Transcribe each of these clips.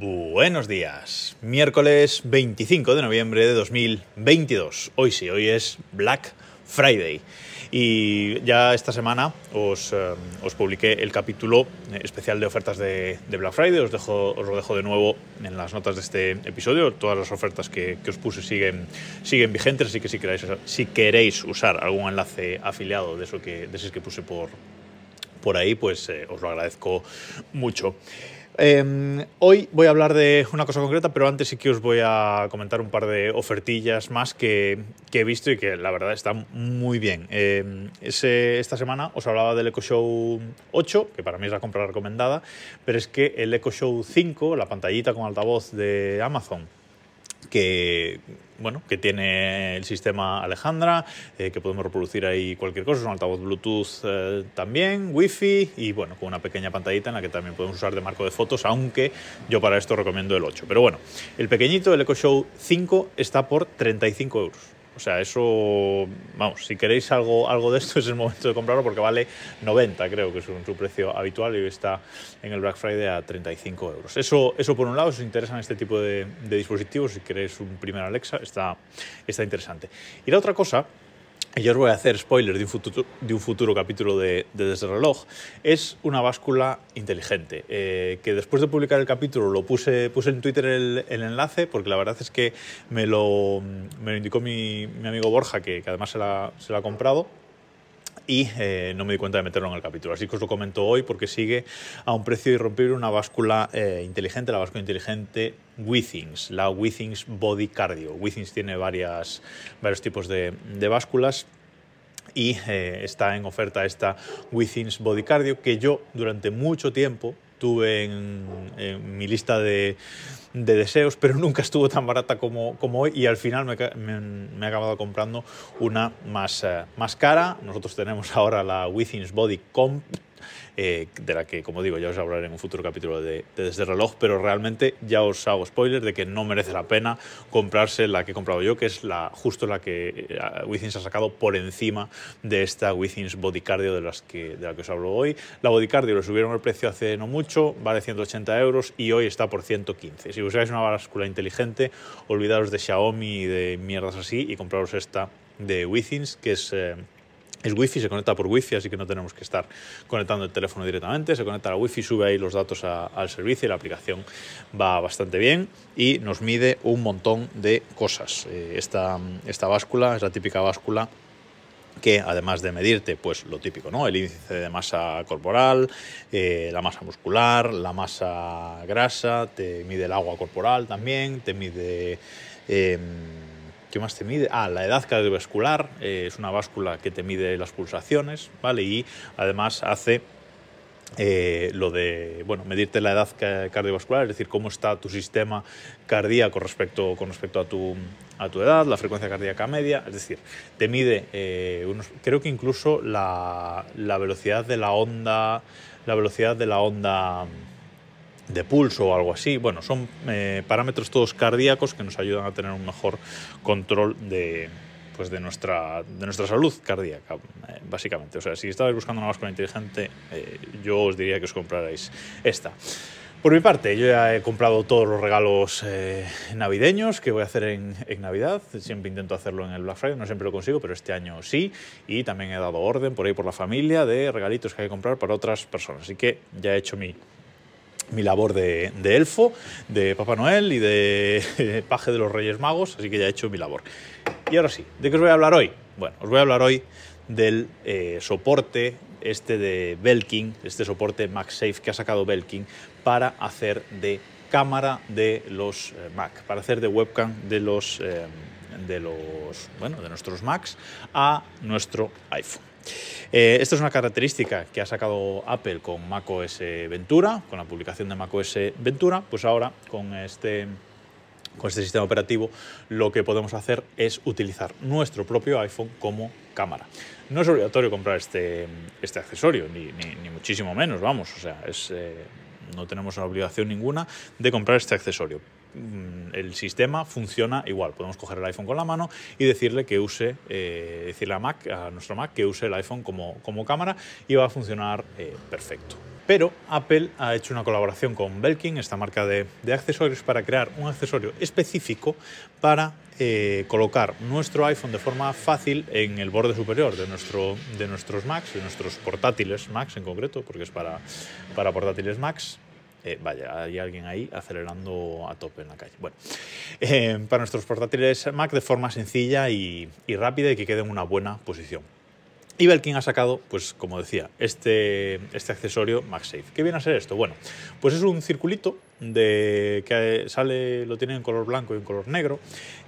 Buenos días, miércoles 25 de noviembre de 2022. Hoy sí, hoy es Black Friday. Y ya esta semana os, eh, os publiqué el capítulo especial de ofertas de, Black Friday. Os, lo dejo de nuevo en las notas de este episodio. Todas las ofertas que, que os puse siguen, siguen vigentes, así que si queréis, si queréis usar algún enlace afiliado de, eso que, de que puse por, por ahí, pues eh, os lo agradezco mucho. Eh, hoy voy a hablar de una cosa concreta, pero antes sí que os voy a comentar un par de ofertillas más que, he visto y que la verdad están muy bien. Ese, esta semana os hablaba del Echo Show 8, que para mí es la compra recomendada, pero es que el Echo Show 5, la pantallita con altavoz de Amazon, que bueno, que tiene el sistema Alejandra, eh, que podemos reproducir ahí cualquier cosa, es un altavoz Bluetooth eh, también, Wi-Fi y bueno, con una pequeña pantallita en la que también podemos usar de marco de fotos, aunque yo para esto recomiendo el 8. Pero bueno, el pequeñito, el Echo Show 5, está por 35 euros. O sea, eso, vamos, si queréis algo, algo de esto es el momento de comprarlo porque vale 90, creo que es su precio habitual y está en el Black Friday a 35 euros. Eso, eso por un lado, si os interesan este tipo de, dispositivos, si queréis un primer Alexa, está, está interesante. Y la otra cosa yo os voy a hacer spoiler de un futuro, de un futuro capítulo de, de Desde el Reloj, es una báscula inteligente. Eh, que después de publicar el capítulo lo puse, puse en Twitter el, enlace, porque la verdad es que me lo, me lo indicó mi, mi amigo Borja, que, que además se la, se la ha comprado y eh, no me di cuenta de meterlo en el capítulo. Así que os lo comento hoy porque sigue a un precio irrompible una báscula eh, inteligente, la báscula inteligente Withings, la Withings Body Cardio. Withings tiene varias, varios tipos de, de básculas y eh, está en oferta esta Withings Body Cardio que yo durante mucho tiempo tuve en, en mi lista de, de, deseos, pero nunca estuvo tan barata como, como hoy y al final me, me, me, he acabado comprando una más, uh, más cara. Nosotros tenemos ahora la Withings Body Comp eh, de la que, como digo, ya os hablaré en un futuro capítulo de, de, Desde el Reloj, pero realmente ya os hago spoiler de que no merece la pena comprarse la que he comprado yo, que es la, justo la que uh, Withings ha sacado por encima de esta Withings Body Cardio de, las que, de la que os hablo hoy. La Body Cardio le subieron el precio hace no mucho, vale 180 euros y hoy está por 115. Si buscáis una báscula inteligente, olvidaros de Xiaomi y de mierdas así y compraros esta de Withings, que es... Eh, es wifi, se conecta por wifi, así que no tenemos que estar conectando el teléfono directamente. Se conecta a wifi, sube ahí los datos al servicio y la aplicación va bastante bien y nos mide un montón de cosas. Eh, esta, esta báscula es la típica báscula que además de medirte, pues lo típico, ¿no? El índice de masa corporal, eh, la masa muscular, la masa grasa, te mide el agua corporal también, te mide... Eh, ¿Qué más te mide? Ah, la edad cardiovascular, eh, es una báscula que te mide las pulsaciones, ¿vale? Y además hace eh, lo de, bueno, medirte la edad cardiovascular, es decir, cómo está tu sistema cardíaco respecto, con respecto a tu, a tu edad, la frecuencia cardíaca media, es decir, te mide, eh, unos, creo que incluso la, la velocidad de la onda, la velocidad de la onda de pulso o algo así. Bueno, son eh, parámetros todos cardíacos que nos ayudan a tener un mejor control de, pues de, nuestra, de nuestra salud cardíaca, eh, básicamente. O sea, si estabais buscando una báscula inteligente, eh, yo os diría que os comprarais esta. Por mi parte, yo ya he comprado todos los regalos navideños que voy a hacer en, en, Navidad. Siempre intento hacerlo en el Black Friday, no siempre lo consigo, pero este año sí. Y también he dado orden por ahí por la familia de regalitos que hay que comprar para otras personas. Así que ya he hecho mi, mi labor de, elfo, de Papá Noel y de paje de los Reyes Magos, así que ya he hecho mi labor. Y ahora sí, ¿de qué os voy a hablar hoy? Bueno, os voy a hablar hoy del eh, soporte este de Belkin, este soporte MagSafe que ha sacado Belkin para hacer de cámara de los eh, Mac, para hacer de webcam de los, eh, de los, bueno, de nuestros Macs a nuestro iPhone. Eh, esta es una característica que ha sacado Apple con macOS Ventura, con la publicación de macOS Ventura, pues ahora con este con este sistema operativo lo que podemos hacer es utilizar nuestro propio iPhone como cámara. No es obligatorio comprar este, este accesorio, ni, ni, muchísimo menos, vamos, o sea, es, eh, no tenemos obligación ninguna de comprar este accesorio. Mm, el sistema funciona igual. Podemos coger el iPhone con la mano y decirle que use, eh, decirle a, Mac, a nuestro Mac que use el iPhone como, como cámara y va a funcionar eh, perfecto. Pero Apple ha hecho una colaboración con Belkin, esta marca de, accesorios, para crear un accesorio específico para eh, colocar nuestro iPhone de forma fácil en el borde superior de, nuestro, de nuestros Macs, de nuestros portátiles Macs en concreto, porque es para, para portátiles Macs. Eh, vaya, hay alguien ahí acelerando a tope en la calle. Bueno, eh, para nuestros portátiles Mac de forma sencilla y, rápida y que quede en una buena posición. Y Belkin ha sacado, pues como decía, este, este accesorio MagSafe. ¿Qué viene a ser esto? Bueno, pues es un circulito de, que sale, lo tiene en color blanco y en color negro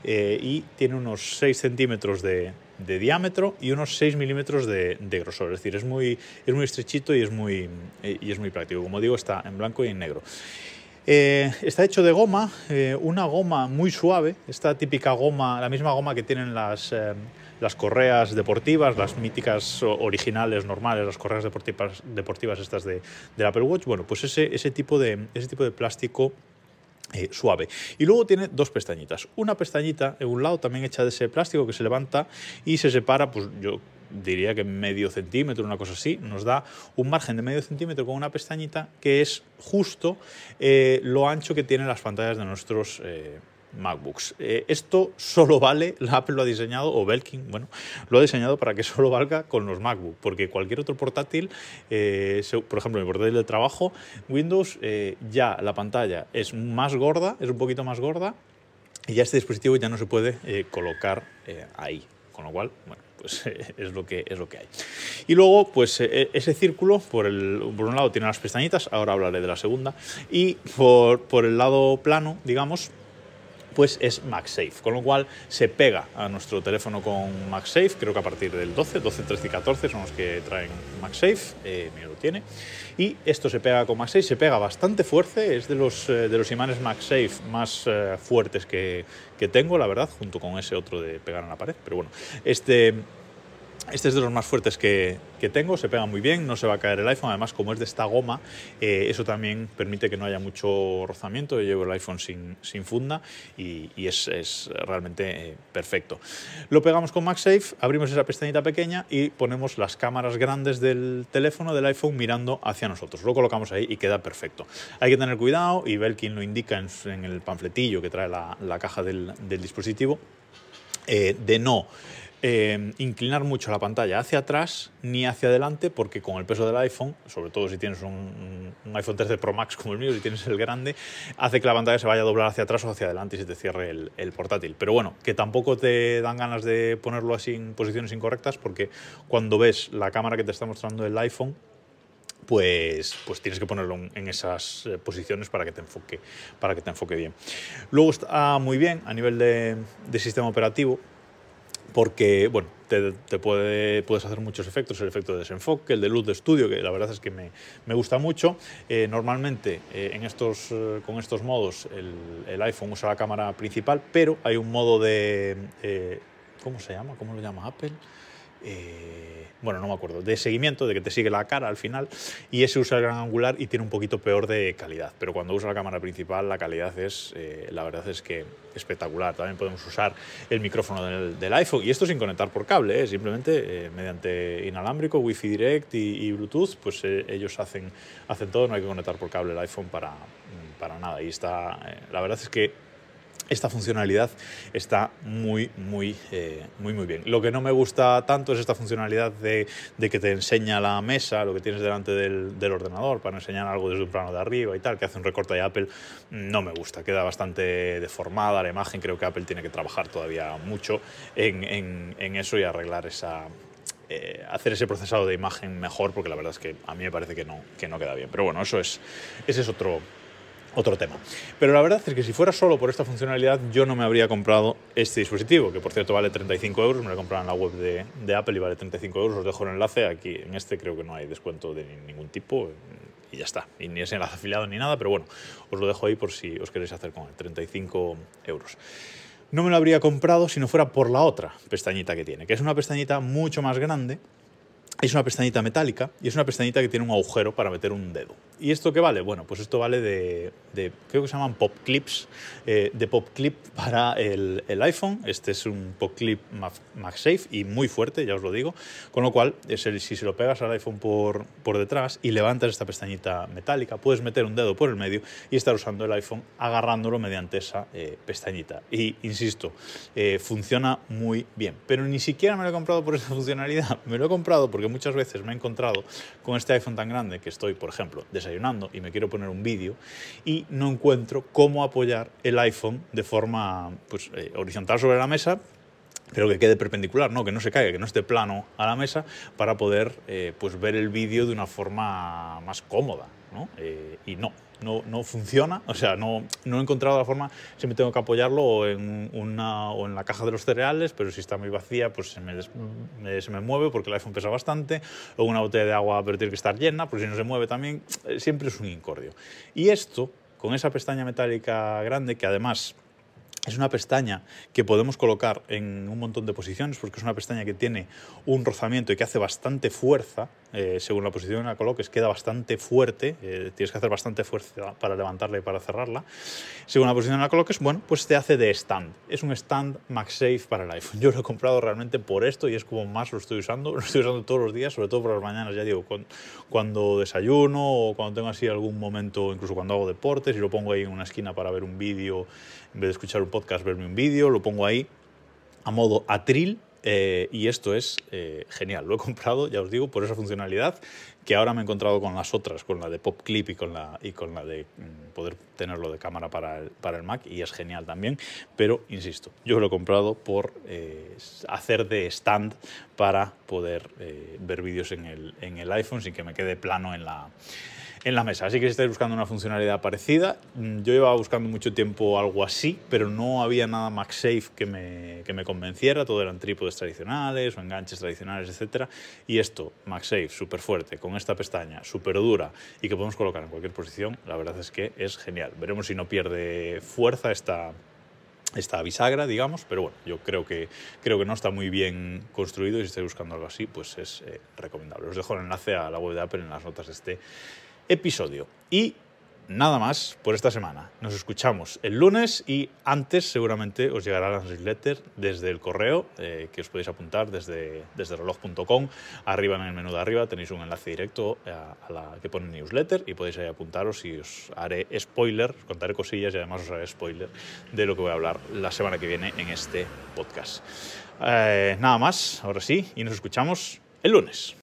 eh, y tiene unos 6 centímetros de, diámetro y unos 6 milímetros de, grosor. Es decir, es muy, es muy estrechito y es muy, y es muy práctico. Como digo, está en blanco y en negro. Eh, está hecho de goma, eh, una goma muy suave, esta típica goma, la misma goma que tienen las, las correas deportivas, las míticas originales, normales, las correas deportivas, deportivas estas de, del Apple Watch, bueno, pues ese, ese, tipo, de, ese tipo de plástico eh, suave. Y luego tiene dos pestañitas. Una pestañita en un lado también hecha de ese plástico que se levanta y se separa, pues yo diría que medio centímetro, una cosa así, nos da un margen de medio centímetro con una pestañita que es justo eh, lo ancho que tienen las pantallas de nuestros eh, MacBooks. Eh, esto solo vale, la Apple lo ha diseñado, o Belkin, bueno, lo ha diseñado para que solo valga con los MacBook, porque cualquier otro portátil, eh, por ejemplo, mi portátil de trabajo, Windows, eh, ya la pantalla es más gorda, es un poquito más gorda, y ya este dispositivo ya no se puede colocar ahí, con lo cual, bueno, pues es lo que es lo que hay. Y luego, pues ese círculo, por, un lado tiene las pestañitas, ahora hablaré de la segunda, y por el lado plano, digamos, pues es MagSafe, con lo cual se pega a nuestro teléfono con MagSafe, creo que a partir del 12, 12, 13 y 14 son los que traen MagSafe, eh, lo tiene, y esto se pega con MagSafe, se pega bastante fuerte, es de los, eh, de los imanes MagSafe más eh, fuertes que, que tengo, la verdad, junto con ese otro de pegar en la pared, pero bueno, este este es de los más fuertes que, tengo, se pega muy bien, no se va a caer el iPhone, además como es de esta goma, eh, eso también permite que no haya mucho rozamiento, yo llevo el iPhone sin, funda y, es, realmente eh, perfecto. Lo pegamos con MagSafe, abrimos esa pestañita pequeña y ponemos las cámaras grandes del teléfono, del iPhone, mirando hacia nosotros. Lo colocamos ahí y queda perfecto. Hay que tener cuidado y Belkin lo indica en, el panfletillo que trae la, caja del, dispositivo, eh, de no eh, inclinar mucho la pantalla hacia atrás ni hacia adelante porque con el peso del iPhone, sobre todo si tienes un, iPhone 13 Pro Max como el mío, si tienes el grande, hace que la pantalla se vaya a doblar hacia atrás o hacia adelante y se te cierre el, portátil. Pero bueno, que tampoco te dan ganas de ponerlo así en posiciones incorrectas porque cuando ves la cámara que te está mostrando el iPhone, pues, pues tienes que ponerlo en esas eh, posiciones para que te enfoque, para que te enfoque bien. Luego está muy bien a nivel de sistema operativo porque, bueno, te, puede, puedes hacer muchos efectos, el efecto de desenfoque, el de luz de estudio, que la verdad es que me, me gusta mucho. Eh, normalmente eh, en estos, eh, con estos modos el, iPhone usa la cámara principal, pero hay un modo de... ¿Cómo se llama? ¿Cómo lo llama Apple? Eh, bueno, no me acuerdo, de seguimiento, de que te sigue la cara al final, y ese usa el gran angular y tiene un poquito peor de calidad. Pero cuando usa la cámara principal, la calidad es, eh, la verdad es que espectacular. También podemos usar el micrófono del, iPhone, y esto sin conectar por cable, ¿eh? simplemente mediante inalámbrico, Wi-Fi Direct y, Bluetooth, pues ellos hacen, hacen todo, no hay que conectar por cable el iPhone para, para nada. Y está, la verdad es que esta funcionalidad está muy, muy, eh, muy, muy bien. Lo que no me gusta tanto es esta funcionalidad de, que te enseña la mesa, lo que tienes delante del, ordenador, para enseñar algo desde un plano de arriba y tal, que hace un recorte de Apple. No me gusta, queda bastante deformada la imagen. Creo que Apple tiene que trabajar todavía mucho en, eso y arreglar esa, eh, hacer ese procesado de imagen mejor, porque la verdad es que a mí me parece que no, que no queda bien. Pero bueno, eso es, ese es otro, otro tema. Pero la verdad es que si fuera solo por esta funcionalidad, yo no me habría comprado este dispositivo, que por cierto vale 35 euros, me lo he comprado en la web de, Apple y vale 35 euros, os dejo el enlace, aquí en este creo que no hay descuento de ningún tipo y ya está, y ni es enlace afiliado ni nada, pero bueno, os lo dejo ahí por si os queréis hacer con él, 35 euros. No me lo habría comprado si no fuera por la otra pestañita que tiene, que es una pestañita mucho más grande, es una pestañita metálica y es una pestañita que tiene un agujero para meter un dedo. ¿Y esto qué vale? Bueno, pues esto vale de, creo que se llaman pop clips, eh, de pop clip para el, iPhone. Este es un pop clip MagSafe y muy fuerte, ya os lo digo. Con lo cual, es el, si se lo pegas al iPhone por, por detrás y levantas esta pestañita metálica, puedes meter un dedo por el medio y estar usando el iPhone agarrándolo mediante esa eh, pestañita. Y insisto, eh, funciona muy bien. Pero ni siquiera me lo he comprado por esa funcionalidad. Me lo he comprado porque muchas veces me he encontrado con este iPhone tan grande que estoy, por ejemplo, desayunando y me quiero poner un vídeo y no encuentro cómo apoyar el iPhone de forma pues, eh, horizontal sobre la mesa, pero que quede perpendicular, ¿no? que no se caiga, que no esté plano a la mesa para poder eh, pues ver el vídeo de una forma más cómoda. ¿no? Eh, y no, no, no, funciona, o sea, no, no, he encontrado la forma, siempre tengo que apoyarlo en, una, o en la caja de los cereales, pero si está muy vacía, pues se me, se me mueve porque el iPhone pesa bastante, o una botella de agua, pero tiene que estar llena, porque si no se mueve también, eh, siempre es un incordio. Y esto, con esa pestaña metálica grande, que además es una pestaña que podemos colocar en un montón de posiciones porque es una pestaña que tiene un rozamiento y que hace bastante fuerza. Eh, según la posición en la coloques, queda bastante fuerte. Eh, tienes que hacer bastante fuerza para levantarla y para cerrarla. Según la posición en la coloques, bueno, pues te hace de stand. Es un stand MagSafe para el iPhone. Yo lo he comprado realmente por esto y es como más lo estoy usando. Lo estoy usando todos los días, sobre todo por las mañanas, ya digo, cuando desayuno o cuando tengo así algún momento, incluso cuando hago deportes y lo pongo ahí en una esquina para ver un vídeo en vez de escuchar un podcast, verme un vídeo, lo pongo ahí a modo atril eh, y esto es eh, genial. Lo he comprado, ya os digo, por esa funcionalidad que ahora me he encontrado con las otras, con la de Pop Clip y con la, y con la de mm, poder tenerlo de cámara para el, para el Mac y es genial también. Pero, insisto, yo lo he comprado por eh, hacer de stand para poder ver vídeos en el, en el iPhone sin que me quede plano en la en la mesa. Así que si estáis buscando una funcionalidad parecida, mm, yo iba buscando mucho tiempo algo así, pero no había nada MagSafe que me, que me convenciera. Todo eran trípodes tradicionales o enganches tradicionales, etc. Y esto, MagSafe, súper fuerte, con esta pestaña súper dura y que podemos colocar en cualquier posición, la verdad es que es genial. Veremos si no pierde fuerza esta, esta bisagra, digamos, pero bueno, yo creo que, creo que no está muy bien construido y si estáis buscando algo así, pues es eh, recomendable. Os dejo el enlace a la web de Apple en las notas de este episodio. Y nada más por esta semana. Nos escuchamos el lunes y antes seguramente os llegará la newsletter desde el correo eh, que os podéis apuntar desde, desde reloj.com. Arriba en el menú de arriba tenéis un enlace directo a, la que pone newsletter y podéis ahí apuntaros y os haré spoiler, os contaré cosillas y además os haré spoiler de lo que voy a hablar la semana que viene en este podcast. Eh, nada más, ahora sí, y nos escuchamos el lunes.